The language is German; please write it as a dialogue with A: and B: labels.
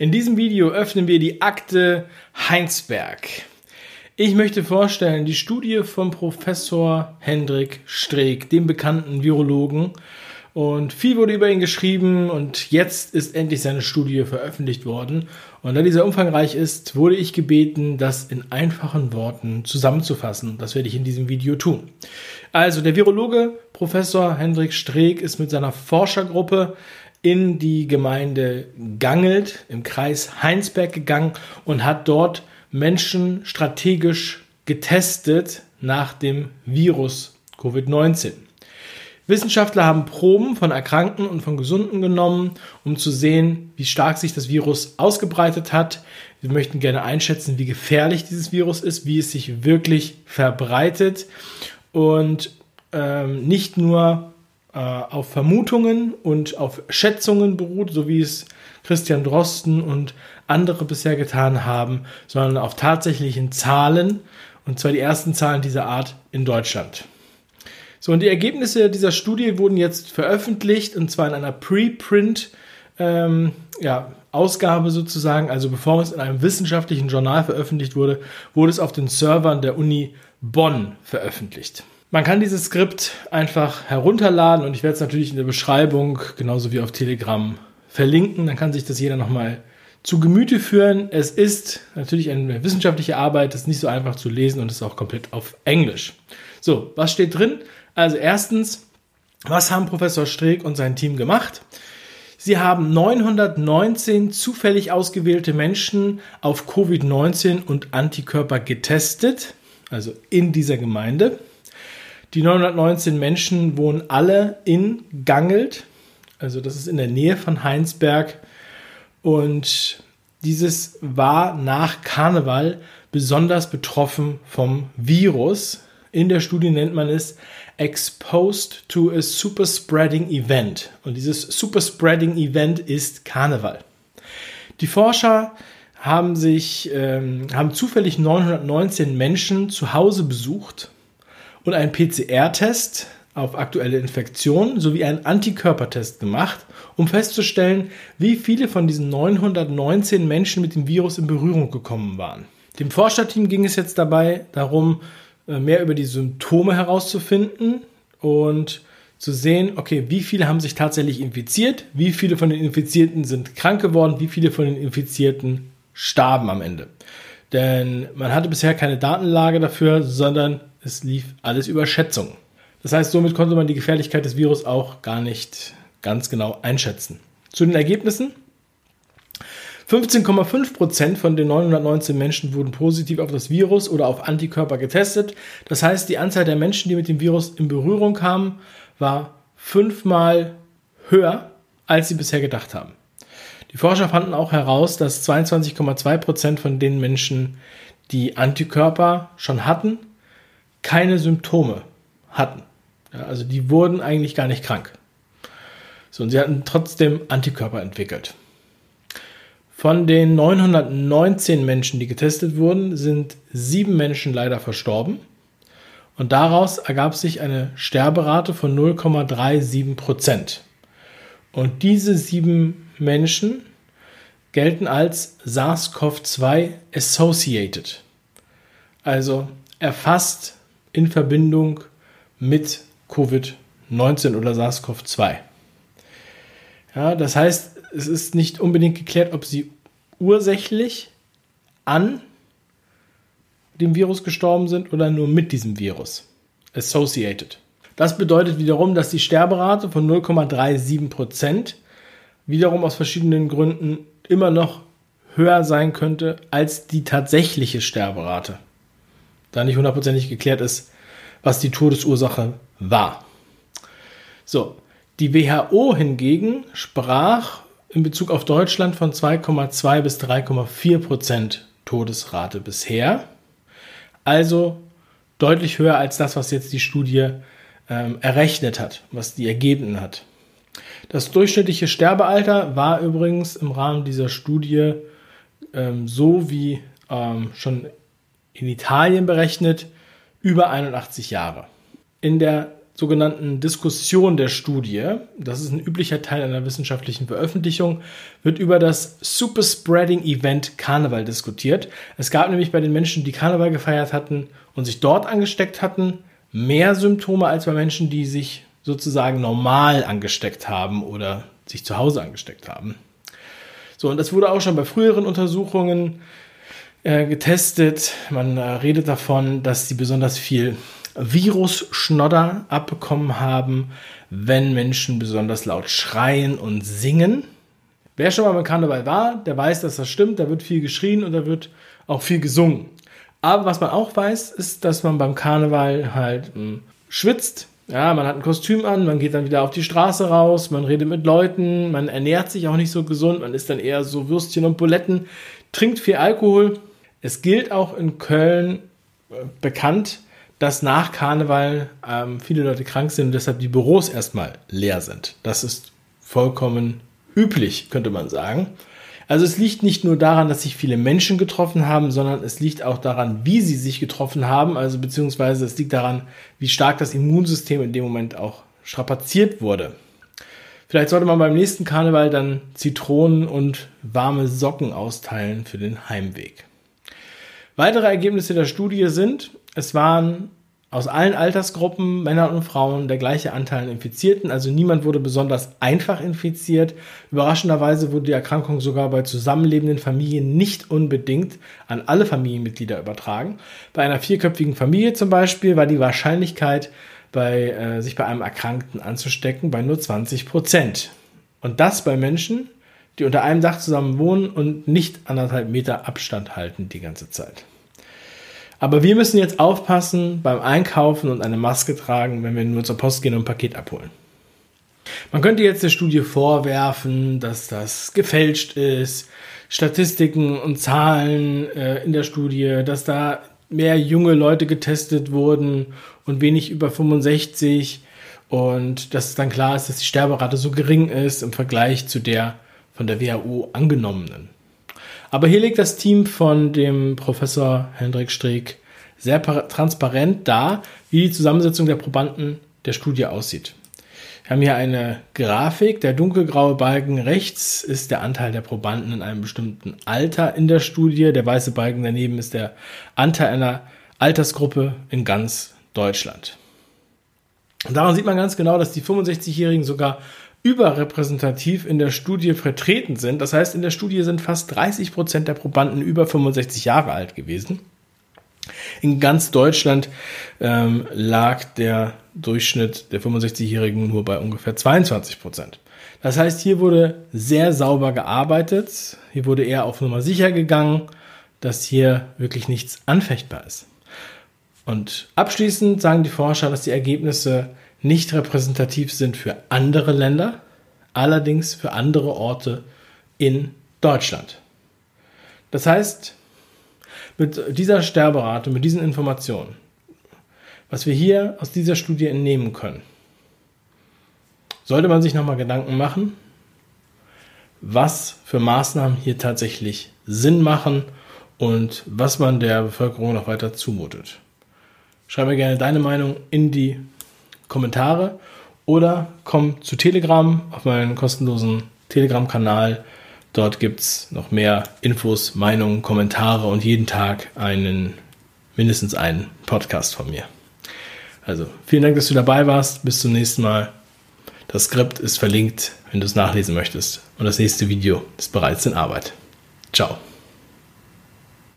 A: In diesem Video öffnen wir die Akte Heinsberg. Ich möchte vorstellen die Studie von Professor Hendrik Streeck, dem bekannten Virologen. Und viel wurde über ihn geschrieben und jetzt ist endlich seine Studie veröffentlicht worden. Und da dieser umfangreich ist, wurde ich gebeten, das in einfachen Worten zusammenzufassen. Das werde ich in diesem Video tun. Also der Virologe Professor Hendrik Streeck ist mit seiner Forschergruppe in die Gemeinde Gangelt im Kreis Heinsberg gegangen und hat dort Menschen strategisch getestet nach dem Virus Covid-19. Wissenschaftler haben Proben von Erkrankten und von Gesunden genommen, um zu sehen, wie stark sich das Virus ausgebreitet hat. Wir möchten gerne einschätzen, wie gefährlich dieses Virus ist, wie es sich wirklich verbreitet und ähm, nicht nur äh, auf Vermutungen und auf Schätzungen beruht, so wie es Christian Drosten und andere bisher getan haben, sondern auf tatsächlichen Zahlen, und zwar die ersten Zahlen dieser Art in Deutschland. So, und die Ergebnisse dieser Studie wurden jetzt veröffentlicht, und zwar in einer Preprint ähm, ja, Ausgabe sozusagen, also bevor es in einem wissenschaftlichen Journal veröffentlicht wurde, wurde es auf den Servern der Uni Bonn veröffentlicht. Man kann dieses Skript einfach herunterladen und ich werde es natürlich in der Beschreibung genauso wie auf Telegram verlinken. Dann kann sich das jeder nochmal zu Gemüte führen. Es ist natürlich eine wissenschaftliche Arbeit, das ist nicht so einfach zu lesen und ist auch komplett auf Englisch. So, was steht drin? Also erstens, was haben Professor Streeck und sein Team gemacht? Sie haben 919 zufällig ausgewählte Menschen auf Covid-19 und Antikörper getestet, also in dieser Gemeinde. Die 919 Menschen wohnen alle in Gangelt, also das ist in der Nähe von Heinsberg. Und dieses war nach Karneval besonders betroffen vom Virus. In der Studie nennt man es Exposed to a Super Spreading Event. Und dieses Super Spreading Event ist Karneval. Die Forscher haben sich, ähm, haben zufällig 919 Menschen zu Hause besucht und einen PCR-Test auf aktuelle Infektionen sowie einen Antikörpertest gemacht, um festzustellen, wie viele von diesen 919 Menschen mit dem Virus in Berührung gekommen waren. Dem Forscherteam ging es jetzt dabei darum, äh, mehr über die Symptome herauszufinden und zu sehen, okay, wie viele haben sich tatsächlich infiziert, wie viele von den Infizierten sind krank geworden, wie viele von den Infizierten starben am Ende. Denn man hatte bisher keine Datenlage dafür, sondern es lief alles über Schätzungen. Das heißt, somit konnte man die Gefährlichkeit des Virus auch gar nicht ganz genau einschätzen. Zu den Ergebnissen. 15,5% von den 919 Menschen wurden positiv auf das Virus oder auf Antikörper getestet. Das heißt, die Anzahl der Menschen, die mit dem Virus in Berührung kamen, war fünfmal höher, als sie bisher gedacht haben. Die Forscher fanden auch heraus, dass 22,2% von den Menschen, die Antikörper schon hatten, keine Symptome hatten. Ja, also die wurden eigentlich gar nicht krank. So, und sie hatten trotzdem Antikörper entwickelt. Von den 919 Menschen, die getestet wurden, sind sieben Menschen leider verstorben. Und daraus ergab sich eine Sterberate von 0,37 Prozent. Und diese sieben Menschen gelten als SARS-CoV-2 Associated. Also erfasst in Verbindung mit Covid-19 oder SARS-CoV-2. Ja, das heißt, es ist nicht unbedingt geklärt, ob sie ursächlich an dem Virus gestorben sind oder nur mit diesem Virus. Associated. Das bedeutet wiederum, dass die Sterberate von 0,37% wiederum aus verschiedenen Gründen immer noch höher sein könnte als die tatsächliche Sterberate da nicht hundertprozentig geklärt ist, was die Todesursache war. So, die WHO hingegen sprach in Bezug auf Deutschland von 2,2 bis 3,4 Prozent Todesrate bisher. Also deutlich höher als das, was jetzt die Studie ähm, errechnet hat, was die ergeben hat. Das durchschnittliche Sterbealter war übrigens im Rahmen dieser Studie ähm, so wie ähm, schon in Italien berechnet über 81 Jahre. In der sogenannten Diskussion der Studie, das ist ein üblicher Teil einer wissenschaftlichen Veröffentlichung, wird über das Superspreading Event Karneval diskutiert. Es gab nämlich bei den Menschen, die Karneval gefeiert hatten und sich dort angesteckt hatten, mehr Symptome als bei Menschen, die sich sozusagen normal angesteckt haben oder sich zu Hause angesteckt haben. So, und das wurde auch schon bei früheren Untersuchungen äh, getestet. Man äh, redet davon, dass sie besonders viel Virusschnodder abbekommen haben, wenn Menschen besonders laut schreien und singen. Wer schon mal beim Karneval war, der weiß, dass das stimmt. Da wird viel geschrien und da wird auch viel gesungen. Aber was man auch weiß, ist, dass man beim Karneval halt mh, hm, schwitzt. Ja, man hat ein Kostüm an, man geht dann wieder auf die Straße raus, man redet mit Leuten, man ernährt sich auch nicht so gesund, man isst dann eher so Würstchen und Buletten, trinkt viel Alkohol. Es gilt auch in Köln äh, bekannt, dass nach Karneval ähm, viele Leute krank sind und deshalb die Büros erstmal leer sind. Das ist vollkommen üblich, könnte man sagen. Also es liegt nicht nur daran, dass sich viele Menschen getroffen haben, sondern es liegt auch daran, wie sie sich getroffen haben. Also beziehungsweise es liegt daran, wie stark das Immunsystem in dem Moment auch strapaziert wurde. Vielleicht sollte man beim nächsten Karneval dann Zitronen und warme Socken austeilen für den Heimweg. Weitere Ergebnisse der Studie sind, es waren aus allen Altersgruppen, Männer und Frauen, der gleiche Anteil an Infizierten. Also niemand wurde besonders einfach infiziert. Überraschenderweise wurde die Erkrankung sogar bei zusammenlebenden Familien nicht unbedingt an alle Familienmitglieder übertragen. Bei einer vierköpfigen Familie zum Beispiel war die Wahrscheinlichkeit, bei, äh, sich bei einem Erkrankten anzustecken, bei nur 20 Prozent. Und das bei Menschen, die unter einem Dach zusammen wohnen und nicht anderthalb Meter Abstand halten die ganze Zeit. Aber wir müssen jetzt aufpassen beim Einkaufen und eine Maske tragen, wenn wir nur zur Post gehen und ein Paket abholen. Man könnte jetzt der Studie vorwerfen, dass das gefälscht ist, Statistiken und Zahlen äh, in der Studie, dass da mehr junge Leute getestet wurden und wenig über 65 und dass es dann klar ist, dass die Sterberate so gering ist im Vergleich zu der von der WHO angenommenen. Aber hier legt das Team von dem Professor Hendrik Streeck sehr transparent dar, wie die Zusammensetzung der Probanden der Studie aussieht. Wir haben hier eine Grafik. Der dunkelgraue Balken rechts ist der Anteil der Probanden in einem bestimmten Alter in der Studie. Der weiße Balken daneben ist der Anteil einer Altersgruppe in ganz Deutschland. Und daran sieht man ganz genau, dass die 65-Jährigen sogar überrepräsentativ in der Studie vertreten sind. Das heißt, in der Studie sind fast 30 Prozent der Probanden über 65 Jahre alt gewesen. In ganz Deutschland ähm, lag der Durchschnitt der 65-Jährigen nur bei ungefähr 22 Prozent. Das heißt, hier wurde sehr sauber gearbeitet. Hier wurde eher auf Nummer sicher gegangen, dass hier wirklich nichts anfechtbar ist. Und abschließend sagen die Forscher, dass die Ergebnisse nicht repräsentativ sind für andere Länder, allerdings für andere Orte in Deutschland. Das heißt, mit dieser Sterberate, mit diesen Informationen, was wir hier aus dieser Studie entnehmen können, sollte man sich nochmal Gedanken machen, was für Maßnahmen hier tatsächlich Sinn machen und was man der Bevölkerung noch weiter zumutet. Schreib mir gerne deine Meinung in die Kommentare oder komm zu Telegram auf meinen kostenlosen Telegram-Kanal. Dort gibt es noch mehr Infos, Meinungen, Kommentare und jeden Tag einen, mindestens einen Podcast von mir. Also vielen Dank, dass du dabei warst. Bis zum nächsten Mal. Das Skript ist verlinkt, wenn du es nachlesen möchtest. Und das nächste Video ist bereits in Arbeit. Ciao.